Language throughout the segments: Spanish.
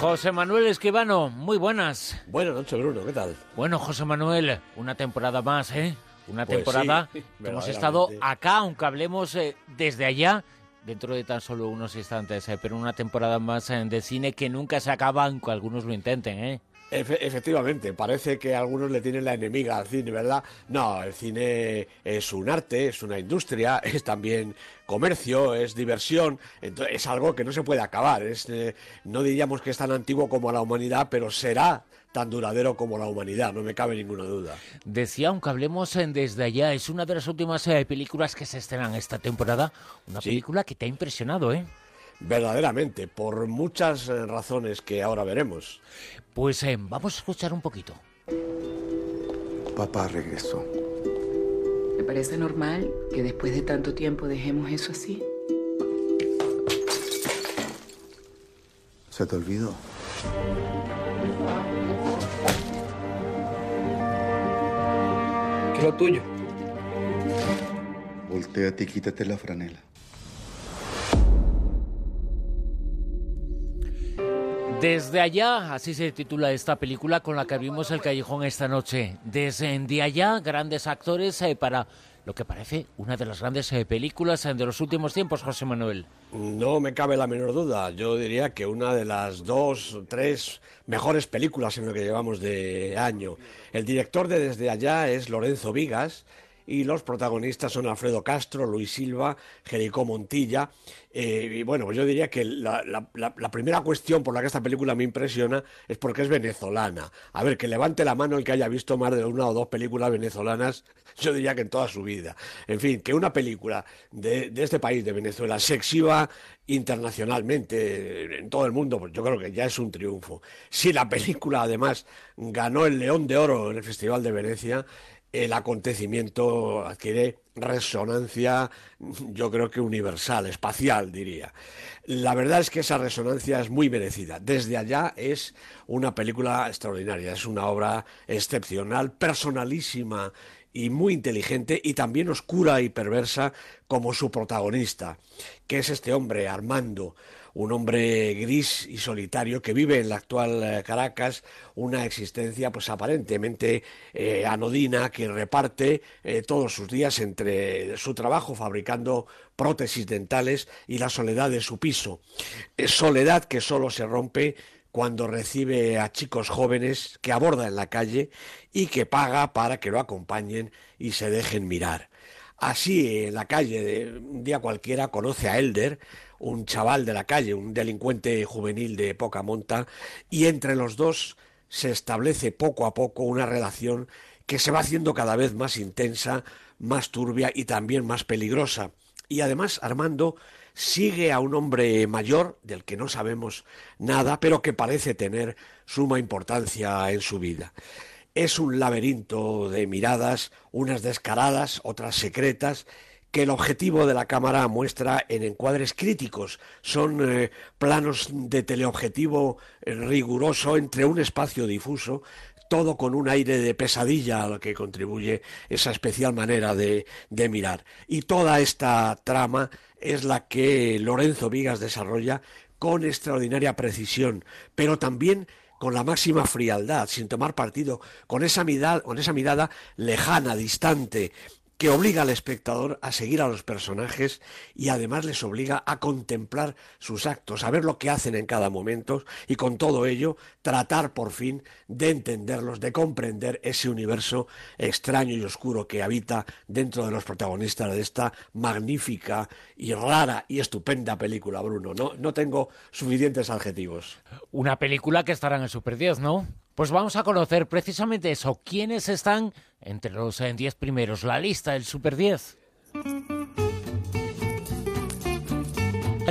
José Manuel Esquivano, muy buenas. Buenas noches, Bruno, ¿qué tal? Bueno, José Manuel, una temporada más, ¿eh? Una Pues temporada sí, que hemos estado acá, aunque hablemos eh, desde allá, dentro de tan solo unos instantes, eh, pero una temporada más eh, de cine que nunca se acaba, aunque algunos lo intenten, ¿eh? Efe- efectivamente, parece que algunos le tienen la enemiga al cine, ¿verdad? No, el cine es un arte, es una industria, es también comercio, es diversión, entonces es algo que no se puede acabar. Es, eh, no diríamos que es tan antiguo como la humanidad, pero será tan duradero como la humanidad, no me cabe ninguna duda. Decía, aunque hablemos eh, desde allá, es una de las últimas eh, películas que se estrenan esta temporada, una Sí. película que te ha impresionado, ¿eh? Verdaderamente, por muchas eh, razones que ahora veremos. Pues eh, vamos a escuchar un poquito. Papá regresó. ¿Me parece normal que después de tanto tiempo dejemos eso así? ¿Se te olvidó? ¿Qué es lo tuyo? Volteate y quítate la franela. Desde allá, así se titula esta película con la que abrimos el callejón esta noche. Desde de allá, grandes actores eh, para lo que parece una de las grandes eh, películas eh, de los últimos tiempos, José Manuel. No me cabe la menor duda. Yo diría que una de las dos, tres mejores películas en lo que llevamos de año. El director de Desde Allá es Lorenzo Vigas y los protagonistas son Alfredo Castro, Luis Silva, Jericó Montilla. Eh, y bueno, yo diría que la, primera cuestión por la que esta película me impresiona es porque es venezolana. A ver, que levante la mano el que haya visto más de una o dos películas venezolanas, yo diría que en toda su vida. En fin, que una película de, de este país, de Venezuela, se exhiba internacionalmente en todo el mundo, pues yo creo que ya es un triunfo. Si la película además ganó el León de Oro en el Festival de Venecia, el acontecimiento adquiere resonancia, yo creo que universal, espacial, diría. La verdad es que esa resonancia es muy merecida. Desde allá es una película extraordinaria, es una obra excepcional, personalísima y muy inteligente y también oscura y perversa como su protagonista, que es este hombre, Armando, un hombre gris y solitario que vive en la actual eh, Caracas una existencia pues aparentemente eh, anodina que reparte eh, todos sus días entre su trabajo fabricando prótesis dentales y la soledad de su piso. Soledad que solo se rompe cuando recibe a chicos jóvenes que aborda en la calle y que paga para que lo acompañen y se dejen mirar. Así, en la calle, de un día cualquiera, conoce a Elder, un chaval de la calle, un delincuente juvenil de poca monta, y entre los dos se establece poco a poco una relación que se va haciendo cada vez más intensa, más turbia y también más peligrosa. Y además Armando sigue a un hombre mayor del que no sabemos nada, pero que parece tener suma importancia en su vida. Es un laberinto de miradas, unas descaradas, otras secretas, que el objetivo de la cámara muestra en encuadres críticos. Son eh, planos de teleobjetivo eh, riguroso entre un espacio difuso, todo con un aire de pesadilla al que contribuye esa especial manera de, de mirar. Y toda esta trama es la que Lorenzo Vigas desarrolla con extraordinaria precisión, pero también con la máxima frialdad, sin tomar partido, con esa mirada, con esa mirada lejana, distante, que obliga al espectador a seguir a los personajes y además les obliga a contemplar sus actos, a ver lo que hacen en cada momento y con todo ello tratar por fin de entenderlos, de comprender ese universo extraño y oscuro que habita dentro de los protagonistas de esta magnífica y rara y estupenda película, Bruno. No, no tengo suficientes adjetivos. Una película que estará en el Super 10, ¿no? Pues vamos a conocer precisamente eso. ¿Quiénes están entre los eh, 10 primeros? La lista del Super 10.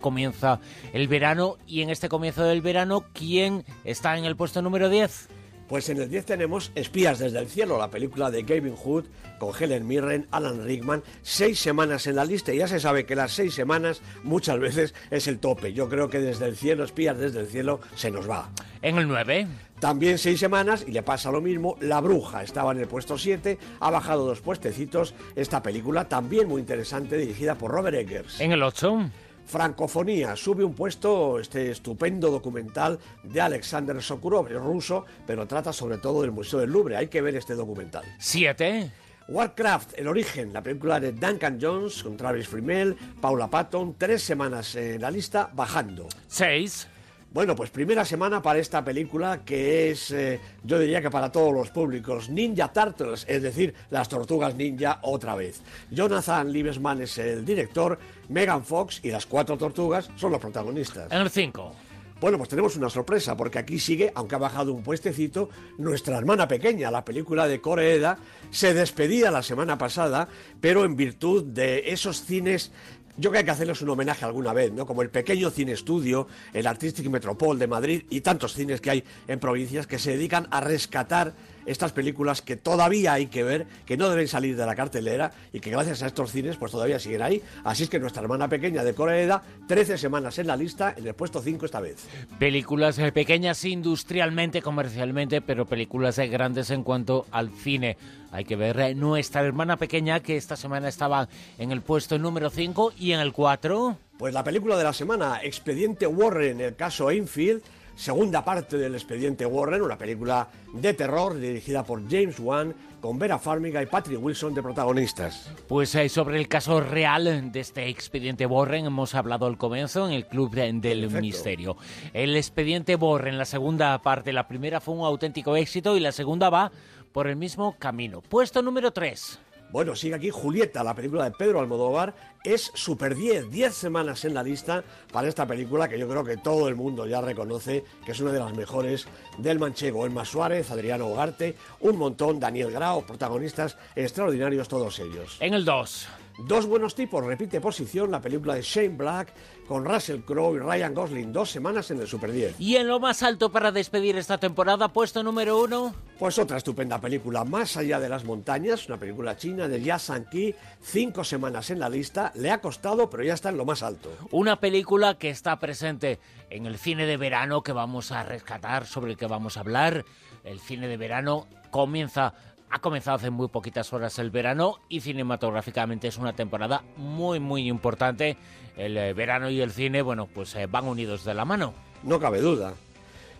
Comienza el verano y en este comienzo del verano, ¿quién está en el puesto número 10? Pues en el 10 tenemos Espías desde el cielo, la película de Gavin Hood con Helen Mirren, Alan Rickman, seis semanas en la lista y ya se sabe que las seis semanas muchas veces es el tope. Yo creo que desde el cielo, Espías desde el cielo, se nos va. En el 9, También seis semanas y le pasa lo mismo. La Bruja estaba en el puesto 7, ha bajado dos puestecitos. Esta película también muy interesante, dirigida por Robert Eggers. en el 8, Francofonía sube un puesto este estupendo documental de Alexander Sokurov, ruso, pero trata sobre todo del Museo del Louvre. Hay que ver este documental. Siete. Warcraft, El Origen, la película de Duncan Jones con Travis Fimmel, Paula Patton, tres semanas en la lista, bajando. Seis. Bueno, pues primera semana para esta película que es, eh, yo diría que para todos los públicos, Ninja Turtles, es decir, las tortugas ninja otra vez. Jonathan Liebesman es el director, Megan Fox y las cuatro tortugas son los protagonistas. En el cinco. Bueno, pues tenemos una sorpresa, porque aquí sigue, aunque ha bajado un puestecito, nuestra hermana pequeña, la película de Coreeda, se despedía la semana pasada, pero en virtud de esos cines yo creo que hay que hacerles un homenaje alguna vez, ¿no? Como el pequeño cine estudio, el Artistic Metropol de Madrid y tantos cines que hay en provincias que se dedican a rescatar estas películas que todavía hay que ver, que no deben salir de la cartelera y que gracias a estos cines pues todavía siguen ahí. Así es que nuestra hermana pequeña de Corea 13 semanas en la lista, en el puesto 5 esta vez. Películas eh, pequeñas industrialmente, comercialmente, pero películas eh, grandes en cuanto al cine. Hay que ver eh, nuestra hermana pequeña que esta semana estaba en el puesto número 5 y en el 4. Pues la película de la semana, Expediente Warren, el caso Enfield, segunda parte del Expediente Warren, una película de terror dirigida por James Wan, con Vera Farmiga y Patrick Wilson de protagonistas. Pues eh, sobre el caso real de este expediente Warren hemos hablado al comienzo en el Club del Perfecto. Misterio. El expediente Warren, la segunda parte, la primera fue un auténtico éxito y la segunda va por el mismo camino. Puesto número 3. Bueno, sigue aquí Julieta, la película de Pedro Almodóvar. Es Super 10, 10 semanas en la lista para esta película que yo creo que todo el mundo ya reconoce que es una de las mejores del manchego. Elma Suárez, Adriano Ugarte, un montón, Daniel Grau, protagonistas extraordinarios todos ellos. En el 2. Dos buenos tipos, repite posición la película de Shane Black con Russell Crowe y Ryan Gosling, dos semanas en el Super 10. Y en lo más alto para despedir esta temporada, puesto número 1. Pues otra estupenda película, Más allá de las montañas, una película china de Jia San-ki, cinco semanas en la lista, le ha costado, pero ya está en lo más alto. Una película que está presente en el cine de verano que vamos a rescatar, sobre el que vamos a hablar. El cine de verano comienza, ha comenzado hace muy poquitas horas el verano y cinematográficamente es una temporada muy, muy importante. El eh, verano y el cine, bueno, pues eh, van unidos de la mano. No cabe duda.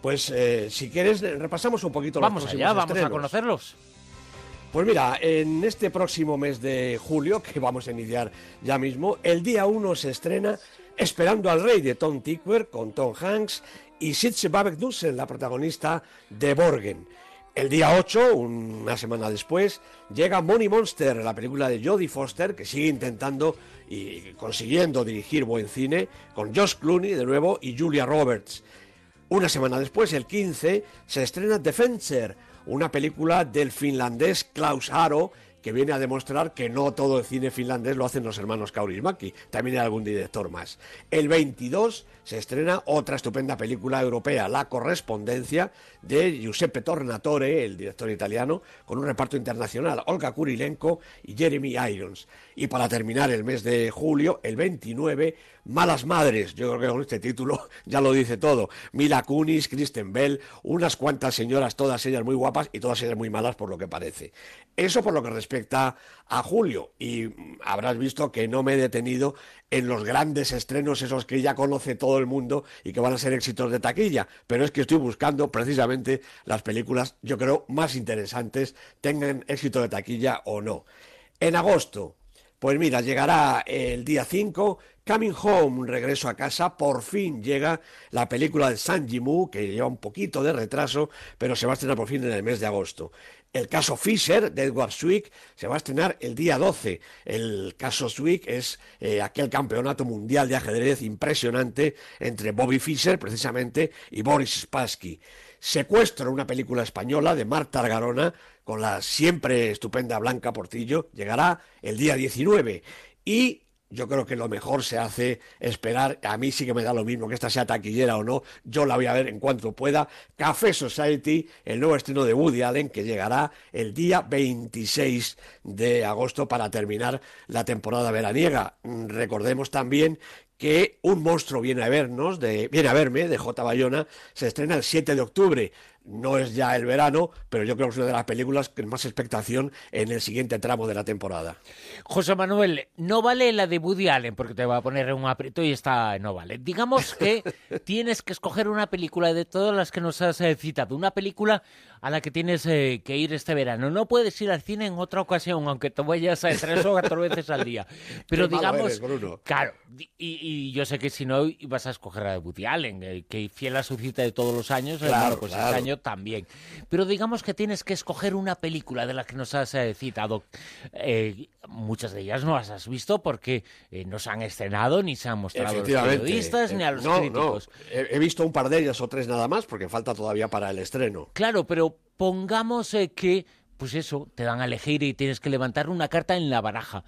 Pues eh, si quieres, repasamos un poquito Vamos los allá, vamos a conocerlos. Pues mira, en este próximo mes de julio, que vamos a iniciar ya mismo, el día 1 se estrena Esperando al Rey de Tom Tickwer con Tom Hanks y Sitze Babek-Dussen, la protagonista de Borgen. El día 8, una semana después, llega Money Monster, la película de Jodie Foster, que sigue intentando y consiguiendo dirigir buen cine, con Josh Clooney de nuevo y Julia Roberts. Una semana después, el 15, se estrena Defenser, una película del finlandés Klaus Haro, que viene a demostrar que no todo el cine finlandés lo hacen los hermanos Kaurismäki, también hay algún director más. El 22 se estrena otra estupenda película europea, La Correspondencia, de Giuseppe Tornatore, el director italiano, con un reparto internacional, Olga Kurilenko y Jeremy Irons. Y para terminar el mes de julio, el 29, Malas Madres, yo creo que con este título ya lo dice todo. Mila Kunis, Kristen Bell, unas cuantas señoras, todas ellas muy guapas y todas ellas muy malas por lo que parece. Eso por lo que respecta a julio. Y mm, habrás visto que no me he detenido en los grandes estrenos, esos que ya conoce todo el mundo y que van a ser éxitos de taquilla. Pero es que estoy buscando precisamente las películas, yo creo, más interesantes, tengan éxito de taquilla o no. En agosto, pues mira, llegará el día 5, Coming Home, regreso a casa, por fin llega la película de San Jimu, que lleva un poquito de retraso, pero se va a estrenar por fin en el mes de agosto. El caso Fisher de Edward Swick se va a estrenar el día 12. El caso Swick es eh, aquel campeonato mundial de ajedrez impresionante entre Bobby Fischer, precisamente, y Boris Spassky. Secuestro, una película española de Marta Argarona, con la siempre estupenda Blanca Portillo, llegará el día 19. Y yo creo que lo mejor se hace esperar. A mí sí que me da lo mismo que esta sea taquillera o no. Yo la voy a ver en cuanto pueda. Café Society, el nuevo estreno de Woody Allen, que llegará el día 26 de agosto para terminar la temporada veraniega. Recordemos también que Un monstruo viene a vernos, de, viene a verme, de J. Bayona, se estrena el 7 de octubre. No es ya el verano, pero yo creo que es una de las películas con más expectación en el siguiente tramo de la temporada. José Manuel, no vale la de Woody Allen porque te va a poner en un aprieto y esta no vale. Digamos que tienes que escoger una película de todas las que nos has eh, citado, una película a la que tienes eh, que ir este verano. No puedes ir al cine en otra ocasión, aunque te vayas a tres o cuatro veces al día. Pero digamos, claro, y, yo sé que si no vas a escoger a Woody Allen, eh, que fiel a su cita de todos los años, claro, pues este año también. Pero digamos que tienes que escoger una película de la que nos has eh, citado. Eh, muchas de ellas no las has visto porque eh, no se han estrenado ni se han mostrado a los periodistas ni a los críticos. He, visto un par de ellas o tres nada más porque falta todavía para el estreno. Claro, pero pongamos que pues eso, te dan a elegir y tienes que levantar una carta en la baraja.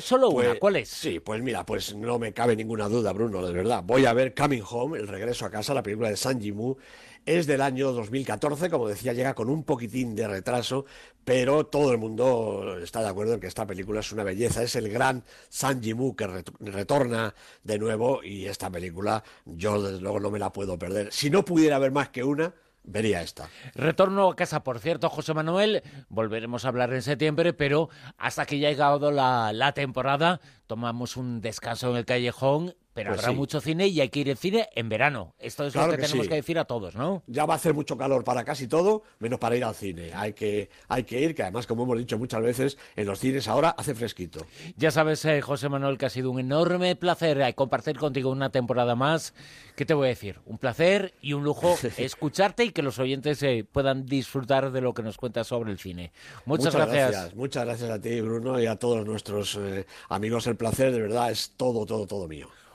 Solo una, pues, ¿cuál es? Sí, pues mira, pues no me cabe ninguna duda, Bruno, de verdad. Voy a ver Coming Home, el regreso a casa, la película de San Jimu. Es del año 2014, como decía, llega con un poquitín de retraso, pero todo el mundo está de acuerdo en que esta película es una belleza. Es el gran San Jimu que retorna de nuevo y esta película yo desde luego no me la puedo perder. Si no pudiera haber más que una, vería esta. Retorno a casa, por cierto, José Manuel. Volveremos a hablar en septiembre, pero hasta que ya ha llegado la temporada, tomamos un descanso en el callejón pero pues habrá mucho cine y hay que ir al cine en verano. Esto es lo que, tenemos que decir a todos, ¿no? Ya va a hacer mucho calor para casi todo, menos para ir al cine. Hay que, hay que ir, que además, como hemos dicho muchas veces, en los cines ahora hace fresquito. Ya sabes, eh, José Manuel, que ha sido un enorme placer eh, compartir contigo una temporada más. ¿Qué te voy a decir? Un placer y un lujo escucharte y que los oyentes eh, puedan disfrutar de lo que nos cuentas sobre el cine. Muchas, gracias. Muchas gracias a ti, Bruno, y a todos nuestros amigos. El placer, de verdad, es todo, todo, todo mío.